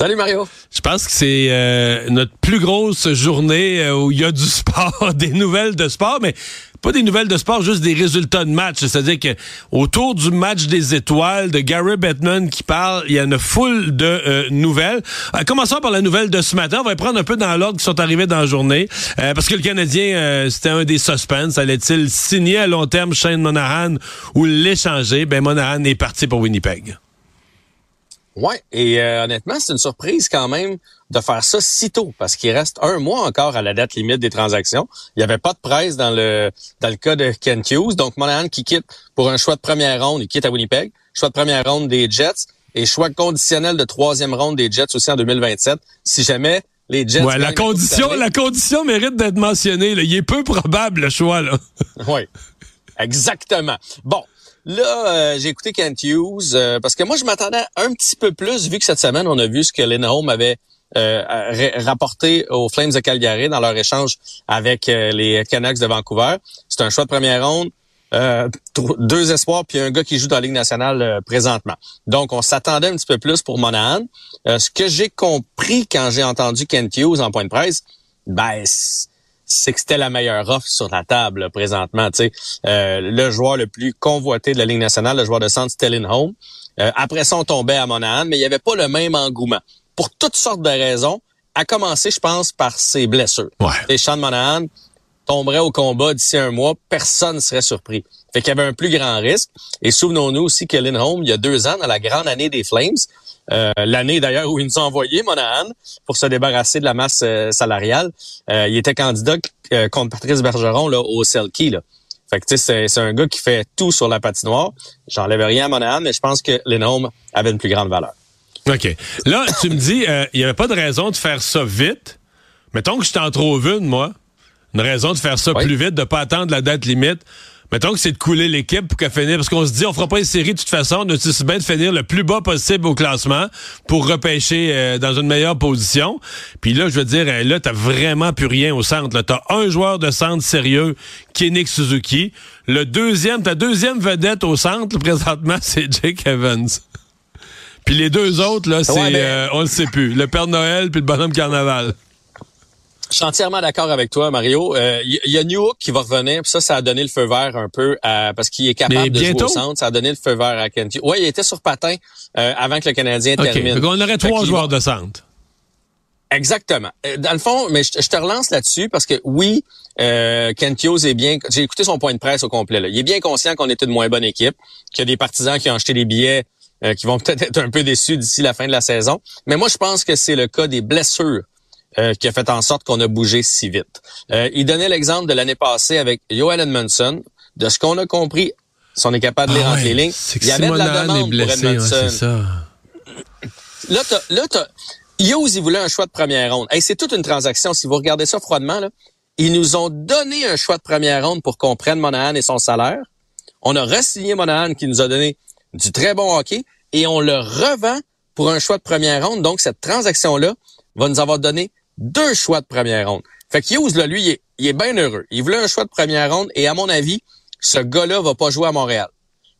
Salut Mario. Je pense que c'est euh, notre plus grosse journée euh, où il y a du sport, des nouvelles de sport, mais pas des nouvelles de sport, juste des résultats de match. C'est-à-dire que autour du match des étoiles de Gary Bettman qui parle, il y a une foule de euh, nouvelles. commençons par la nouvelle de ce matin. On va prendre un peu dans l'ordre qui sont arrivés dans la journée. parce que le Canadien, c'était un des suspens. Allait-il signer à long terme Shane Monahan ou l'échanger? Ben Monahan est parti pour Winnipeg. Ouais, et euh, honnêtement, c'est une surprise quand même de faire ça si tôt, parce qu'il reste un mois encore à la date limite des transactions. Il n'y avait pas de presse dans le dans le cas de Ken Hughes, donc Monahan qui quitte pour un choix de première ronde, il quitte à Winnipeg, choix de première ronde des Jets et choix conditionnel de troisième ronde des Jets aussi en 2027. Si jamais les Jets. Ouais, la condition, la condition mérite d'être mentionnée. Là. Il est peu probable le choix là. oui, exactement. Bon. Là, euh, j'ai écouté Kent Hughes euh, parce que moi, je m'attendais un petit peu plus, vu que cette semaine, on a vu ce que Home avait euh, rapporté aux Flames de Calgary dans leur échange avec les Canucks de Vancouver. C'est un choix de première ronde, deux espoirs, puis un gars qui joue dans la Ligue nationale présentement. Donc, on s'attendait un petit peu plus pour Monahan. ce que j'ai compris quand j'ai entendu Kent Hughes en point de presse, ben c'est que c'était la meilleure offre sur la table présentement. Tu sais, euh, le joueur le plus convoité de la Ligue nationale, le joueur de centre, Stellin Home. Euh, après ça, on tombait à Monahan, mais il n'y avait pas le même engouement. Pour toutes sortes de raisons, à commencer, je pense, par ses blessures. Ouais. Et Sean Monahan tomberait au combat d'ici un mois, personne ne serait surpris. Fait qu'il y avait un plus grand risque. Et souvenons-nous aussi que Home, il y a deux ans, dans la grande année des Flames, euh, l'année d'ailleurs où ils nous ont envoyé Monahan pour se débarrasser de la masse euh, salariale. Euh, il était candidat contre Patrice Bergeron là, au Selkie. Là. Fait que tu sais, c'est un gars qui fait tout sur la patinoire. J'enlève rien à Monahan, mais je pense que Lindholm avait une plus grande valeur. OK. Là, tu me dis, il n'y avait pas de raison de faire ça vite. Mettons que je t'en trouve une, moi. Une raison de faire ça plus vite, de pas attendre la date limite. Mettons que c'est de couler l'équipe pour qu'elle finisse, parce qu'on se dit, on fera pas une série de toute façon, on a bien de finir le plus bas possible au classement pour repêcher euh, dans une meilleure position. Puis là, je veux dire, euh, là, t'as vraiment plus rien au centre. T'as un joueur de centre sérieux qui est Nick Suzuki. Le deuxième, ta deuxième vedette au centre, présentement, c'est Jake Evans. Puis les deux autres, là, c'est, euh, on le sait plus. Le Père Noël puis le bonhomme Carnaval. Je suis entièrement d'accord avec toi, Mario. Il euh, y, a New qui va revenir, puis ça, ça a donné le feu vert un peu à, parce qu'il est capable de jouer au centre. Ça a donné le feu vert à Kenty. Oui, il était sur patin euh, avant que le Canadien termine. Donc on aurait trois joueurs de centre. Exactement. Euh, dans le fond, mais je, te relance là-dessus parce que oui, euh, est bien. J'ai écouté son point de presse au complet. Là. Il est bien conscient qu'on était de moins bonne équipe, qu'il y a des partisans qui ont acheté des billets qui vont peut-être être un peu déçus d'ici la fin de la saison. Mais moi, je pense que c'est le cas des blessures euh, qui a fait en sorte qu'on a bougé si vite. Euh, il donnait l'exemple de l'année passée avec Joel Edmondson. De ce qu'on a compris, si on est capable de lire ah les lignes, il y avait de la demande blessé, pour Edmondson. ça. Là, t'as, là, t'as, Hughes, il voulait un choix de première ronde. Hey, c'est toute une transaction. Si vous regardez ça froidement, là, ils nous ont donné un choix de première ronde pour qu'on prenne Monahan et son salaire. On a re-signé Monahan qui nous a donné du très bon hockey et on le revend pour un choix de première ronde. Donc, cette transaction-là va nous avoir donné deux choix de première ronde. Fait que Hughes, là, lui, il est, il est bien heureux. Il voulait un choix de première ronde et à mon avis, ce gars-là va pas jouer à Montréal.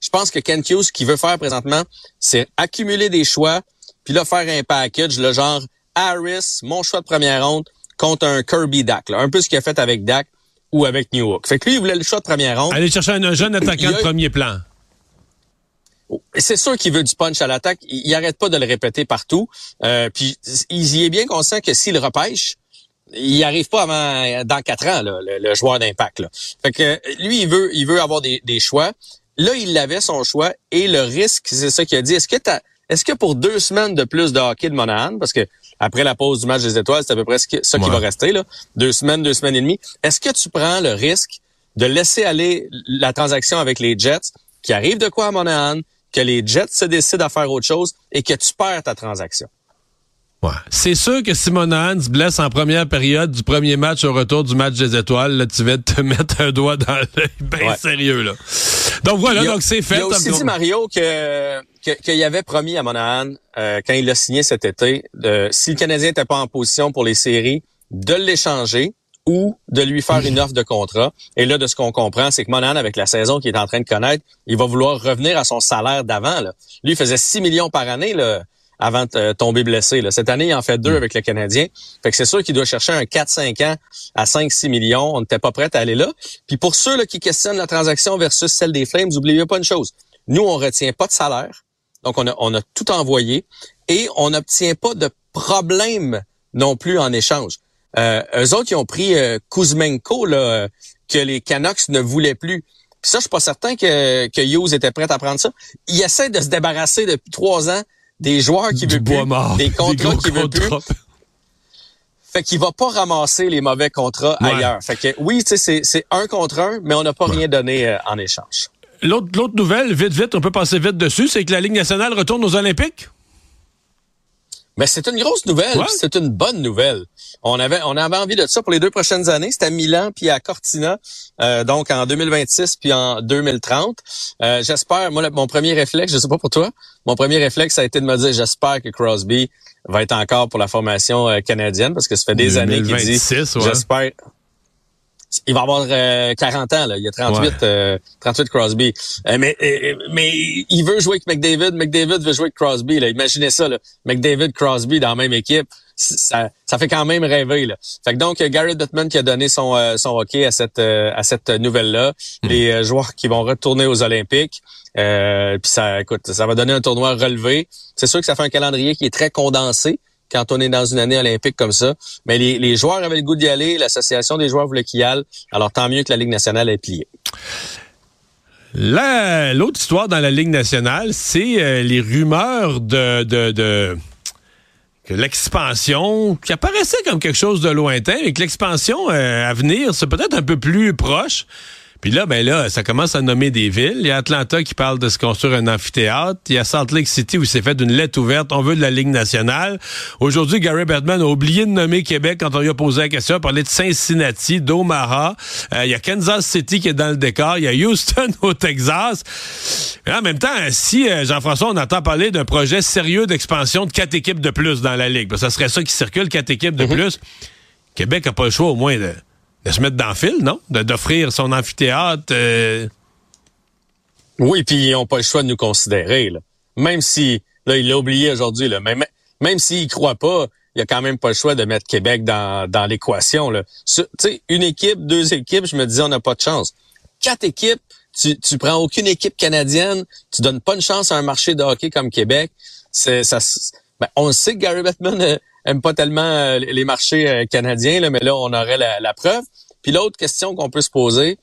Je pense que Ken Hughes, ce qu'il veut faire présentement, c'est accumuler des choix, puis là, faire un package, le genre Harris, mon choix de première ronde, contre un Kirby Dak. Un peu ce qu'il a fait avec Dak ou avec New York. Fait que lui, il voulait le choix de première ronde. Aller chercher un jeune attaquant de premier plan. C'est sûr qu'il veut du punch à l'attaque. Il, arrête pas de le répéter partout. Euh, puis il y est bien conscient que s'il repêche, il arrive pas avant dans quatre ans le, joueur d'impact. Fait que lui, il veut, il veut avoir des, choix. Là, il avait son choix et le risque, c'est ça qu'il a dit. Est-ce que est-ce que pour deux semaines de plus de hockey de Monahan, parce que après la pause du match des étoiles, c'est à peu près ça qui va rester là, deux semaines, deux semaines et demie. Est-ce que tu prends le risque de laisser aller la transaction avec les Jets, qui arrive de quoi à Monahan, que les Jets se décident à faire autre chose et que tu perds ta transaction. Ouais. C'est sûr que si Monahan se blesse en première période du premier match au retour du match des étoiles, là, tu vas te mettre un doigt dans l'œil bien sérieux. Là. Donc voilà, donc c'est fait. Il a aussi dit, Mario, que qu'il avait promis à Monahan, euh, quand il l'a signé cet été, de, si le Canadien n'était pas en position pour les séries, de l'échanger ou de lui faire une offre de contrat. Et là, de ce qu'on comprend, c'est que Monahan, avec la saison qu'il est en train de connaître, il va vouloir revenir à son salaire d'avant. Lui, il faisait 6 millions par année. Là avant de euh, tomber blessé. Là. Cette année, il en fait deux mm. avec le Canadien. Fait que c'est sûr qu'il doit chercher un 4-5 ans à 5-6 millions. On n'était pas prêt à aller là. Puis pour ceux là, qui questionnent la transaction versus celle des Flames, n'oubliez pas une chose. Nous, on retient pas de salaire. Donc, on a, on a tout envoyé. Et on n'obtient pas de problème non plus en échange. Euh, eux autres, ils ont pris euh, Kuzmenko, là, euh, que les Canucks ne voulaient plus. Puis ça, je suis pas certain que, que Hughes était prêt à prendre ça. Il essaie de se débarrasser depuis trois ans des joueurs qui veulent plus, des contrats qui veulent plus. Fait qu'il va pas ramasser les mauvais contrats ailleurs. Fait que oui, tu sais, c'est un contre un, mais on n'a pas rien donné euh, en échange. L'autre nouvelle, vite, vite, on peut passer vite dessus, c'est que la Ligue nationale retourne aux Olympiques. Mais c'est une grosse nouvelle, c'est une bonne nouvelle. On avait on avait envie de ça pour les deux prochaines années, c'était à Milan puis à Cortina, euh, donc en 2026 puis en 2030. Euh, j'espère, moi mon premier réflexe, je sais pas pour toi, mon premier réflexe ça a été de me dire j'espère que Crosby va être encore pour la formation euh, canadienne parce que ça fait des années qu'il dit j'espère il va avoir 40 euh, ans, là. il y a 38, 38 euh, Crosby. Euh, mais, mais il veut jouer avec McDavid, McDavid veut jouer avec Crosby. Là. Imaginez ça, là. McDavid, Crosby dans la même équipe. Ça, ça fait quand même rêver. Là. Fait que donc, Gary Duttman qui a donné son, son hockey à cette, à cette nouvelle-là. Hmm. Les joueurs qui vont retourner aux Olympiques. puis ça, écoute, ça va donner un tournoi relevé. C'est sûr que ça fait un calendrier qui est très condensé quand on est dans une année olympique comme ça. Mais les, joueurs avaient le goût d'y aller, l'association des joueurs voulait qu'ils y aillent. Alors tant mieux que la Ligue nationale ait plié. L'autre histoire dans la Ligue nationale, c'est euh, les rumeurs de, l'expansion, qui apparaissait comme quelque chose de lointain, et que l'expansion euh, à venir, c'est peut-être un peu plus proche. Puis là, ben là, ça commence à nommer des villes. Il y a Atlanta qui parle de se construire un amphithéâtre. Il y a Salt Lake City où c'est fait d'une lettre ouverte. On veut de la Ligue nationale. Aujourd'hui, Gary Bettman a oublié de nommer Québec quand on lui a posé la question. Il a parlé de Cincinnati, d'Omaha. Euh, il y a Kansas City qui est dans le décor. Il y a Houston au Texas. Mais en même temps, si, euh, Jean-François, on entend parler d'un projet sérieux d'expansion de quatre équipes de plus dans la Ligue, ben, ça serait ça qui circule, quatre équipes de mm-hmm. plus. Québec n'a pas le choix au moins de de se mettre dans le fil, non? D'offrir son amphithéâtre. Euh. Oui, puis ils n'ont pas le choix de nous considérer. Là. Même si, là, il l'a oublié aujourd'hui, même, même s'il ne croit pas, il a quand même pas le choix de mettre Québec dans, dans l'équation. Tu sais, une équipe, deux équipes, je me disais, on n'a pas de chance. Quatre équipes, tu, tu prends aucune équipe canadienne, tu donnes pas une chance à un marché de hockey comme Québec. C'est ça. Ben, on sait que Gary Bettman euh, aime pas tellement euh, les marchés euh, canadiens, là, mais là, on aurait la, preuve. Puis l'autre question qu'on peut se poser,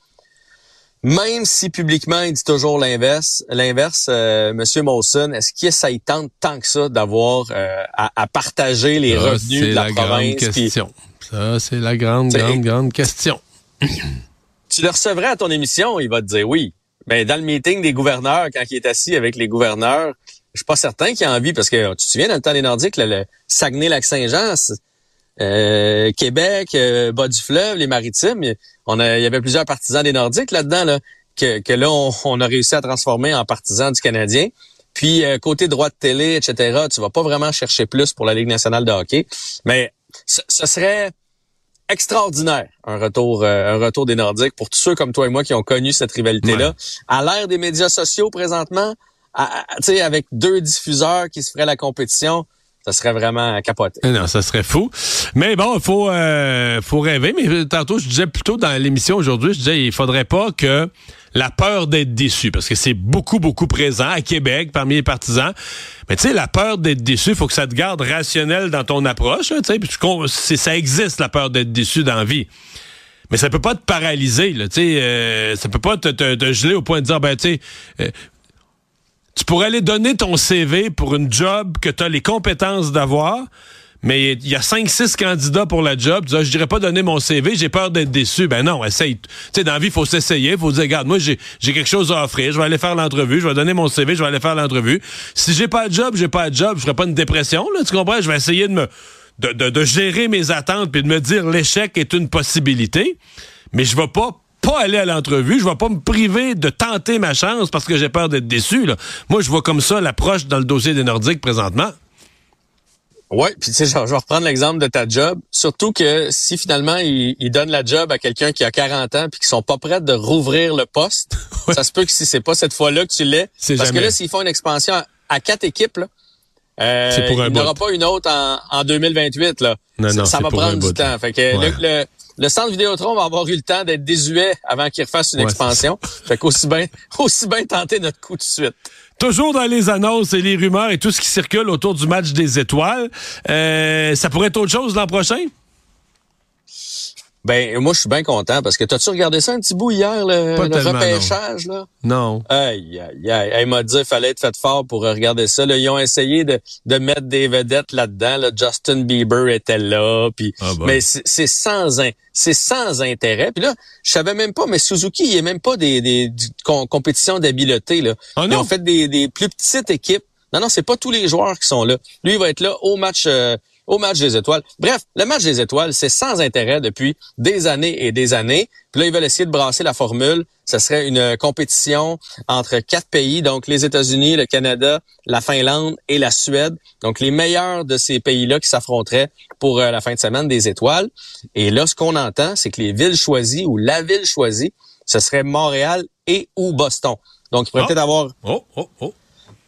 même si publiquement il dit toujours l'inverse, l'inverse, euh, Monsieur Molson, est-ce que ça y tente tant que ça d'avoir à, partager les revenus de la, province grande question. Ça, c'est la grande, grande, grande question. tu le recevrais à ton émission, il va te dire oui. Mais dans le meeting des gouverneurs, quand il est assis avec les gouverneurs, je suis pas certain qu'il a envie, parce que tu te souviens, dans le temps des Nordiques, le Saguenay-Lac-Saint-Jean, euh, Québec, euh, bas du fleuve, les maritimes, on a, il y avait plusieurs partisans des Nordiques là-dedans, là, que, que là, on, a réussi à transformer en partisans du Canadien. Puis, euh, côté droit de télé, etc., tu vas pas vraiment chercher plus pour la Ligue nationale de hockey. Mais ce, serait extraordinaire, un retour, un retour des Nordiques pour tous ceux comme toi et moi qui ont connu cette rivalité-là. À l'ère des médias sociaux présentement, sais, avec deux diffuseurs qui se feraient la compétition, ça serait vraiment capoté. Eh non, ça serait fou. Mais bon, faut, euh, faut rêver. Mais tantôt, je disais plutôt dans l'émission aujourd'hui, je disais, il faudrait pas que la peur d'être déçu, parce que c'est beaucoup, beaucoup présent à Québec parmi les partisans. Mais tu sais, la peur d'être déçu, faut que ça te garde rationnel dans ton approche. Hein, tu sais, ça existe, la peur d'être déçu dans la vie. Mais ça peut pas te paralyser, là, tu sais, euh, ça peut pas te, te, geler au point de dire, ben, tu sais, euh, tu pourrais aller donner ton CV pour une job que tu as les compétences d'avoir, mais il y a 5-6 candidats pour la job. Tu dis, je dirais pas donner mon CV, j'ai peur d'être déçu. Ben non, essaye. Tu sais, dans la vie, il faut s'essayer. Il faut dire, regarde, moi, j'ai quelque chose à offrir. Je vais aller faire l'entrevue. Je vais donner mon CV. Je vais aller faire l'entrevue. Si j'ai pas de job, j'ai pas de job. Je ferai pas une dépression, là. Tu comprends? Je vais essayer de me, de, de, gérer mes attentes puis de me dire l'échec est une possibilité. Mais je vais pas pas aller à l'entrevue, je vais pas me priver de tenter ma chance parce que j'ai peur d'être déçu. Là. Moi, je vois comme ça l'approche dans le dossier des Nordiques présentement. Oui, puis tu sais, je, vais reprendre l'exemple de ta job. Surtout que si finalement il, donne la job à quelqu'un qui a 40 ans puis qui sont pas prêts de rouvrir le poste, ça se peut que si c'est pas cette fois-là que tu l'es, parce que là s'ils font une expansion à, quatre équipes, là, euh, il n'y aura pas une autre en, 2028 là. Non, non, ça, va prendre du temps. Fait que le, le, centre Vidéotron va avoir eu le temps d'être désuet avant qu'il refasse une expansion. Fait qu'aussi bien aussi bien tenter notre coup de suite. Toujours dans les annonces et les rumeurs et tout ce qui circule autour du match des étoiles. Euh, ça pourrait être autre chose l'an prochain? Ben, moi, je suis bien content parce que t'as-tu regardé ça un petit bout hier, le, repêchage, là? Non. Aïe, aïe, aïe. Il m'a dit qu'il fallait être fait fort pour regarder ça. Là. Ils ont essayé de, de mettre des vedettes là-dedans. Là. Justin Bieber était là. Puis, ah ben. Mais c'est sans, c'est sans intérêt. Puis là, je savais même pas, mais Suzuki, il est même pas des, des, compétitions d'habileté. Là. Ah Ils ont fait des, des plus petites équipes. Non, non, c'est pas tous les joueurs qui sont là. Lui, il va être là au match... Euh, au match des étoiles. Bref, le match des étoiles, c'est sans intérêt depuis des années et des années. Puis là, ils veulent essayer de brasser la formule. Ce serait une compétition entre quatre pays, donc les États-Unis, le Canada, la Finlande et la Suède. Donc les meilleurs de ces pays-là qui s'affronteraient pour euh, la fin de semaine des étoiles. Et là, ce qu'on entend, c'est que les villes choisies ou la ville choisie, ce serait Montréal et ou Boston. Donc, il pourrait ah. peut-être avoir oh, oh, oh.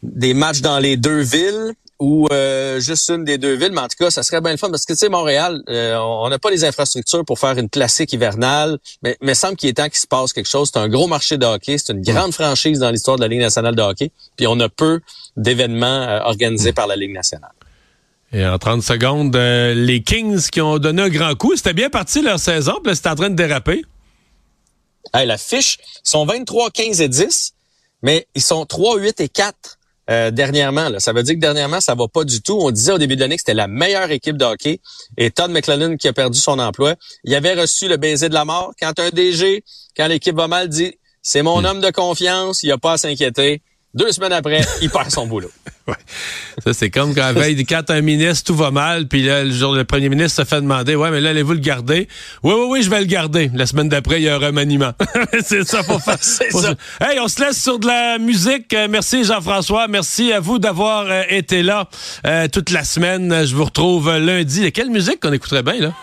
des matchs dans les deux villes ou euh, juste une des deux villes, mais en tout cas, ça serait bien le fun parce que tu sais, Montréal, euh, on n'a pas les infrastructures pour faire une classique hivernale, mais mais semble qu'il est temps qu'il se passe quelque chose. C'est un gros marché de hockey, c'est une grande franchise dans l'histoire de la Ligue nationale de hockey, puis on a peu d'événements euh, organisés par la Ligue nationale. Et en 30 secondes, les Kings qui ont donné un grand coup, c'était bien parti leur saison, puis c'était en train de déraper. Hey, la fiche, ils sont 23, 15 et 10, mais ils sont 3, 8 et 4 euh, dernièrement. Là. Ça veut dire que dernièrement, ça va pas du tout. On disait au début de l'année que c'était la meilleure équipe de hockey. Et Todd McLennan, qui a perdu son emploi, il avait reçu le baiser de la mort. Quand un DG, quand l'équipe va mal, dit « C'est mon hmm. homme de confiance, il a pas à s'inquiéter. » Deux semaines après, il perd son boulot. Ça, c'est comme quand, veille, quand un ministre, tout va mal, puis là, le, jour, le premier ministre se fait demander Ouais, mais là, allez-vous le garder? Oui, oui, oui, je vais le garder. La semaine d'après, il y a un remaniement. c'est ça pour faire. ça. Hey, on se laisse sur de la musique. Euh, merci, Jean-François. Merci à vous d'avoir euh, été là euh, toute la semaine. Je vous retrouve lundi. Quelle musique qu'on écouterait bien, là?